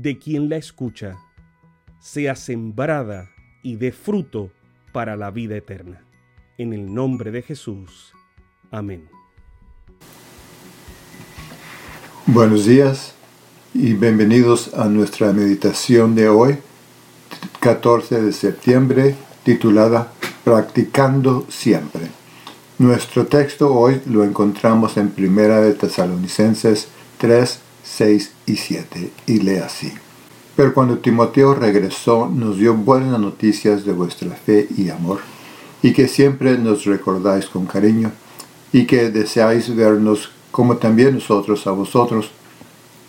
de quien la escucha, sea sembrada y dé fruto para la vida eterna. En el nombre de Jesús. Amén. Buenos días y bienvenidos a nuestra meditación de hoy, 14 de septiembre, titulada Practicando siempre. Nuestro texto hoy lo encontramos en Primera de Tesalonicenses 3, 6 y 7 y lee así. Pero cuando Timoteo regresó nos dio buenas noticias de vuestra fe y amor, y que siempre nos recordáis con cariño, y que deseáis vernos como también nosotros a vosotros.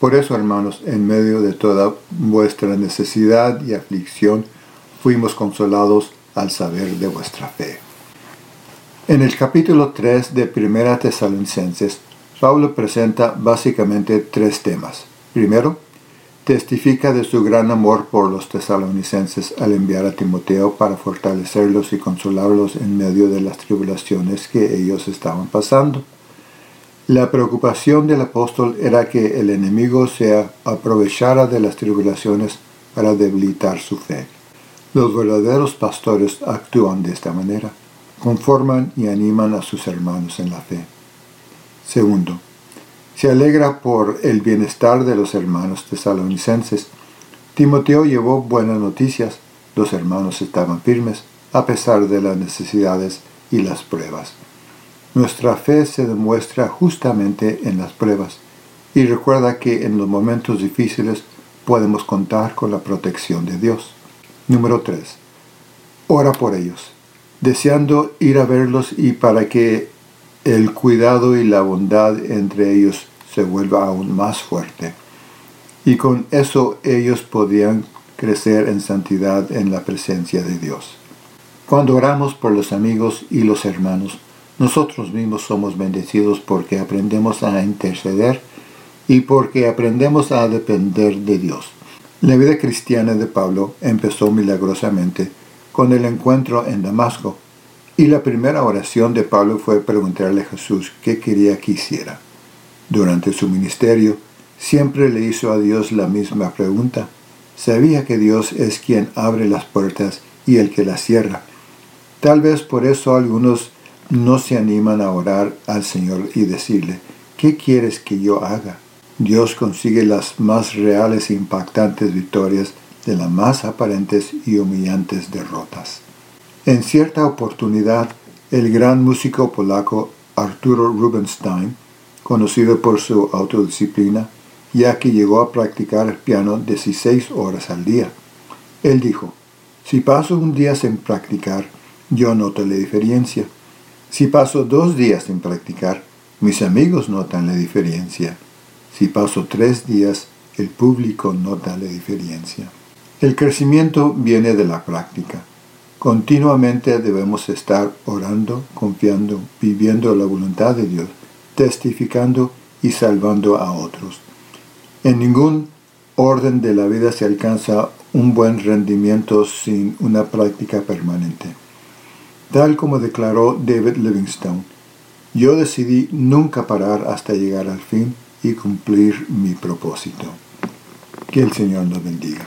Por eso, hermanos, en medio de toda vuestra necesidad y aflicción, fuimos consolados al saber de vuestra fe. En el capítulo 3 de Primera Tesalonicenses, Pablo presenta básicamente tres temas. Primero, testifica de su gran amor por los tesalonicenses al enviar a Timoteo para fortalecerlos y consolarlos en medio de las tribulaciones que ellos estaban pasando. La preocupación del apóstol era que el enemigo se aprovechara de las tribulaciones para debilitar su fe. Los verdaderos pastores actúan de esta manera, conforman y animan a sus hermanos en la fe. Segundo, se alegra por el bienestar de los hermanos tesalonicenses. Timoteo llevó buenas noticias. Los hermanos estaban firmes a pesar de las necesidades y las pruebas. Nuestra fe se demuestra justamente en las pruebas y recuerda que en los momentos difíciles podemos contar con la protección de Dios. Número 3. Ora por ellos, deseando ir a verlos y para que el cuidado y la bondad entre ellos se vuelva aún más fuerte. Y con eso ellos podían crecer en santidad en la presencia de Dios. Cuando oramos por los amigos y los hermanos, nosotros mismos somos bendecidos porque aprendemos a interceder y porque aprendemos a depender de Dios. La vida cristiana de Pablo empezó milagrosamente con el encuentro en Damasco y la primera oración de Pablo fue preguntarle a Jesús qué quería que hiciera. Durante su ministerio, siempre le hizo a Dios la misma pregunta. Sabía que Dios es quien abre las puertas y el que las cierra. Tal vez por eso algunos no se animan a orar al Señor y decirle, ¿qué quieres que yo haga? Dios consigue las más reales e impactantes victorias de las más aparentes y humillantes derrotas. En cierta oportunidad, el gran músico polaco Arturo Rubinstein, conocido por su autodisciplina, ya que llegó a practicar el piano 16 horas al día. Él dijo, si paso un día sin practicar, yo noto la diferencia. Si paso dos días sin practicar, mis amigos notan la diferencia. Si paso tres días, el público nota la diferencia. El crecimiento viene de la práctica. Continuamente debemos estar orando, confiando, viviendo la voluntad de Dios, testificando y salvando a otros. En ningún orden de la vida se alcanza un buen rendimiento sin una práctica permanente. Tal como declaró David Livingstone, yo decidí nunca parar hasta llegar al fin y cumplir mi propósito. Que el Señor nos bendiga.